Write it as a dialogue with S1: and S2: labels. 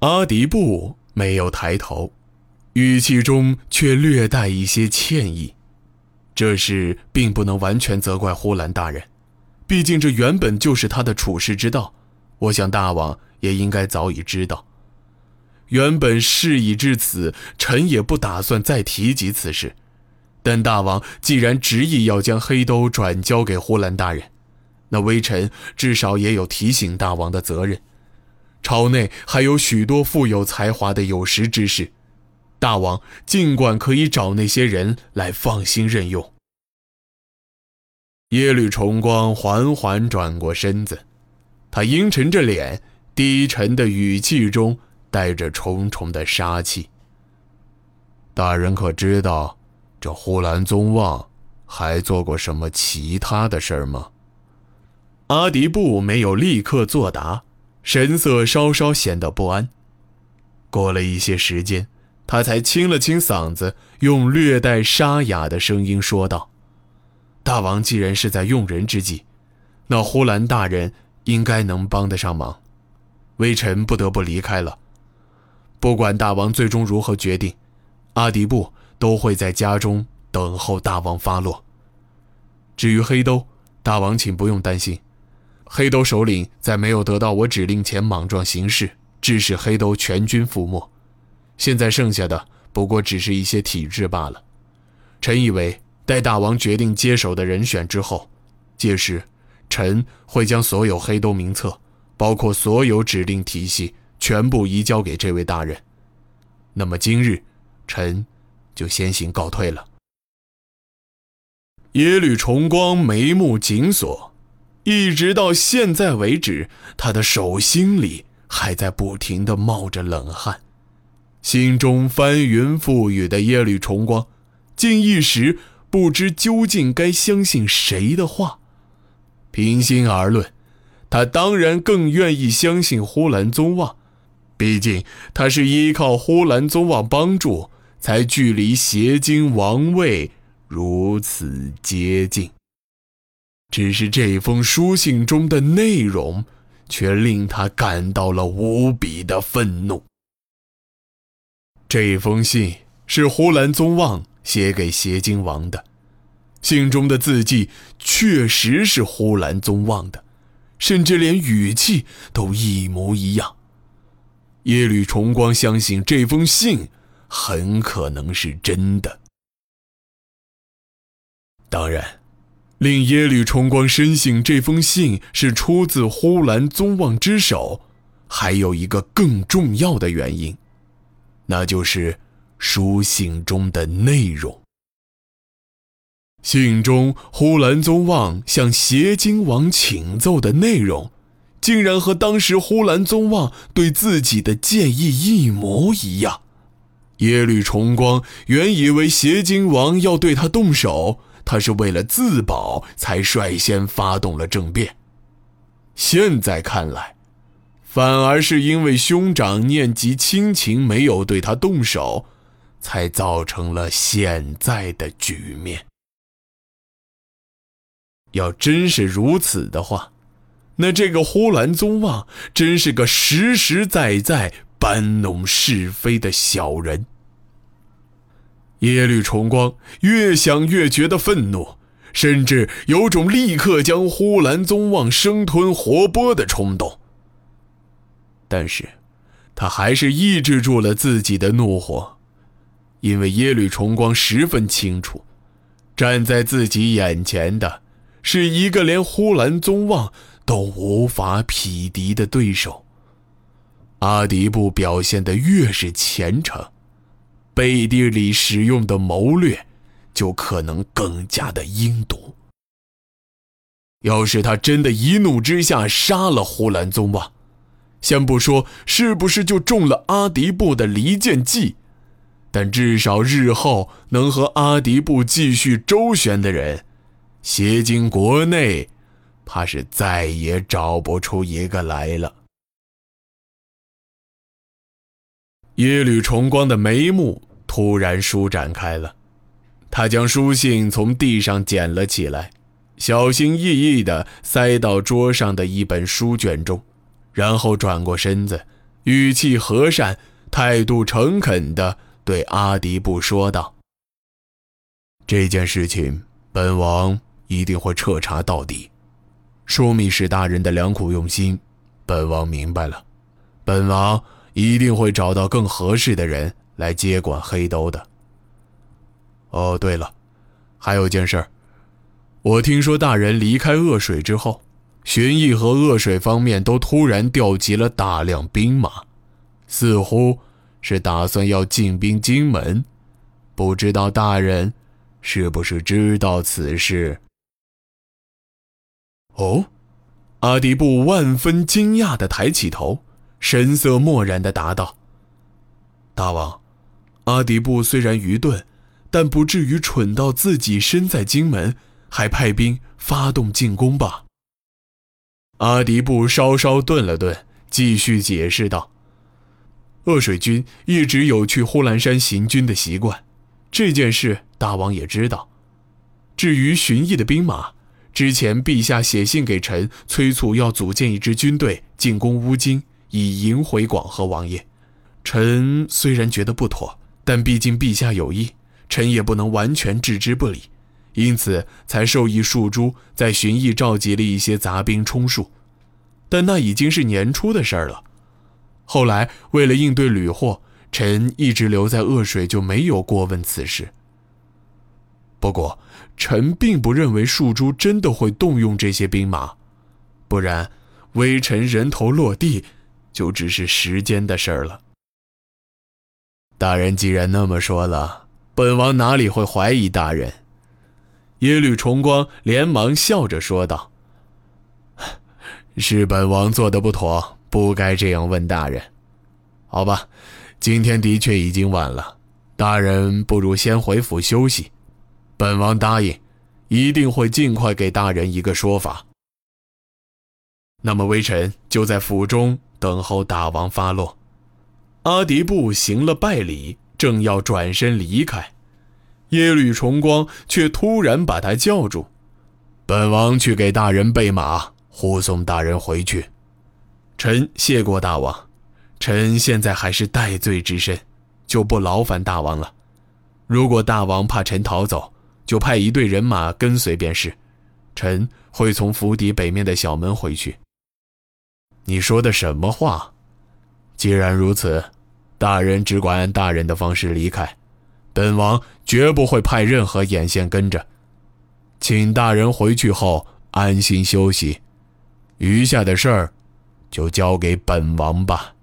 S1: 阿迪布没有抬头，语气中却略带一些歉意。这事并不能完全责怪呼兰大人，毕竟这原本就是他的处世之道。我想大王也应该早已知道。原本事已至此，臣也不打算再提及此事。但大王既然执意要将黑兜转交给呼兰大人，那微臣至少也有提醒大王的责任。朝内还有许多富有才华的有识之士，大王尽管可以找那些人来放心任用。耶律重光缓缓转过身子，他阴沉着脸，低沉的语气中带着重重的杀气。大人可知道，这呼兰宗望还做过什么其他的事儿吗？阿迪布没有立刻作答。神色稍稍显得不安。过了一些时间，他才清了清嗓子，用略带沙哑的声音说道：“大王既然是在用人之际，那呼兰大人应该能帮得上忙。微臣不得不离开了。不管大王最终如何决定，阿迪布都会在家中等候大王发落。至于黑兜，大王请不用担心。”黑兜首领在没有得到我指令前莽撞行事，致使黑兜全军覆没。现在剩下的不过只是一些体质罢了。臣以为，待大王决定接手的人选之后，届时，臣会将所有黑兜名册，包括所有指令体系，全部移交给这位大人。那么今日，臣就先行告退了。耶律重光眉目紧锁。一直到现在为止，他的手心里还在不停的冒着冷汗，心中翻云覆雨的耶律重光，竟一时不知究竟该相信谁的话。平心而论，他当然更愿意相信呼兰宗望，毕竟他是依靠呼兰宗望帮助，才距离邪经王位如此接近。只是这封书信中的内容，却令他感到了无比的愤怒。这封信是呼兰宗望写给邪经王的，信中的字迹确实是呼兰宗望的，甚至连语气都一模一样。耶律重光相信这封信很可能是真的，当然。令耶律重光深信这封信是出自呼兰宗望之手，还有一个更重要的原因，那就是书信中的内容。信中呼兰宗望向邪经王请奏的内容，竟然和当时呼兰宗望对自己的建议一模一样。耶律重光原以为邪经王要对他动手。他是为了自保才率先发动了政变，现在看来，反而是因为兄长念及亲情，没有对他动手，才造成了现在的局面。要真是如此的话，那这个呼兰宗望真是个实实在在搬弄是非的小人。耶律重光越想越觉得愤怒，甚至有种立刻将呼兰宗望生吞活剥的冲动。但是，他还是抑制住了自己的怒火，因为耶律重光十分清楚，站在自己眼前的，是一个连呼兰宗望都无法匹敌的对手。阿迪布表现的越是虔诚。背地里使用的谋略，就可能更加的阴毒。要是他真的一怒之下杀了呼兰宗望，先不说是不是就中了阿迪布的离间计，但至少日后能和阿迪布继续周旋的人，邪经国内，怕是再也找不出一个来了。耶律重光的眉目。突然舒展开了，他将书信从地上捡了起来，小心翼翼地塞到桌上的一本书卷中，然后转过身子，语气和善，态度诚恳地对阿迪布说道：“这件事情，本王一定会彻查到底。枢密使大人的良苦用心，本王明白了。本王一定会找到更合适的人来接管黑兜的。哦，对了，还有件事，我听说大人离开恶水之后。”荀彧和恶水方面都突然调集了大量兵马，似乎是打算要进兵荆门。不知道大人是不是知道此事？哦，阿迪布万分惊讶地抬起头，神色漠然地答道：“大王，阿迪布虽然愚钝，但不至于蠢到自己身在荆门还派兵发动进攻吧？”阿迪布稍稍顿了顿，继续解释道：“恶水军一直有去呼兰山行军的习惯，这件事大王也知道。至于荀彧的兵马，之前陛下写信给臣，催促要组建一支军队进攻乌京，以迎回广和王爷。臣虽然觉得不妥，但毕竟陛下有意，臣也不能完全置之不理。”因此，才授意树珠在寻邑召集了一些杂兵充数，但那已经是年初的事儿了。后来，为了应对屡祸，臣一直留在恶水，就没有过问此事。不过，臣并不认为树珠真的会动用这些兵马，不然，微臣人头落地，就只是时间的事儿了。大人既然那么说了，本王哪里会怀疑大人？耶律重光连忙笑着说道：“是本王做的不妥，不该这样问大人。好吧，今天的确已经晚了，大人不如先回府休息。本王答应，一定会尽快给大人一个说法。那么，微臣就在府中等候大王发落。”阿迪布行了拜礼，正要转身离开。耶律重光却突然把他叫住：“本王去给大人备马，护送大人回去。”臣谢过大王，臣现在还是戴罪之身，就不劳烦大王了。如果大王怕臣逃走，就派一队人马跟随便是。臣会从府邸北面的小门回去。你说的什么话？既然如此，大人只管按大人的方式离开。本王绝不会派任何眼线跟着，请大人回去后安心休息，余下的事儿就交给本王吧。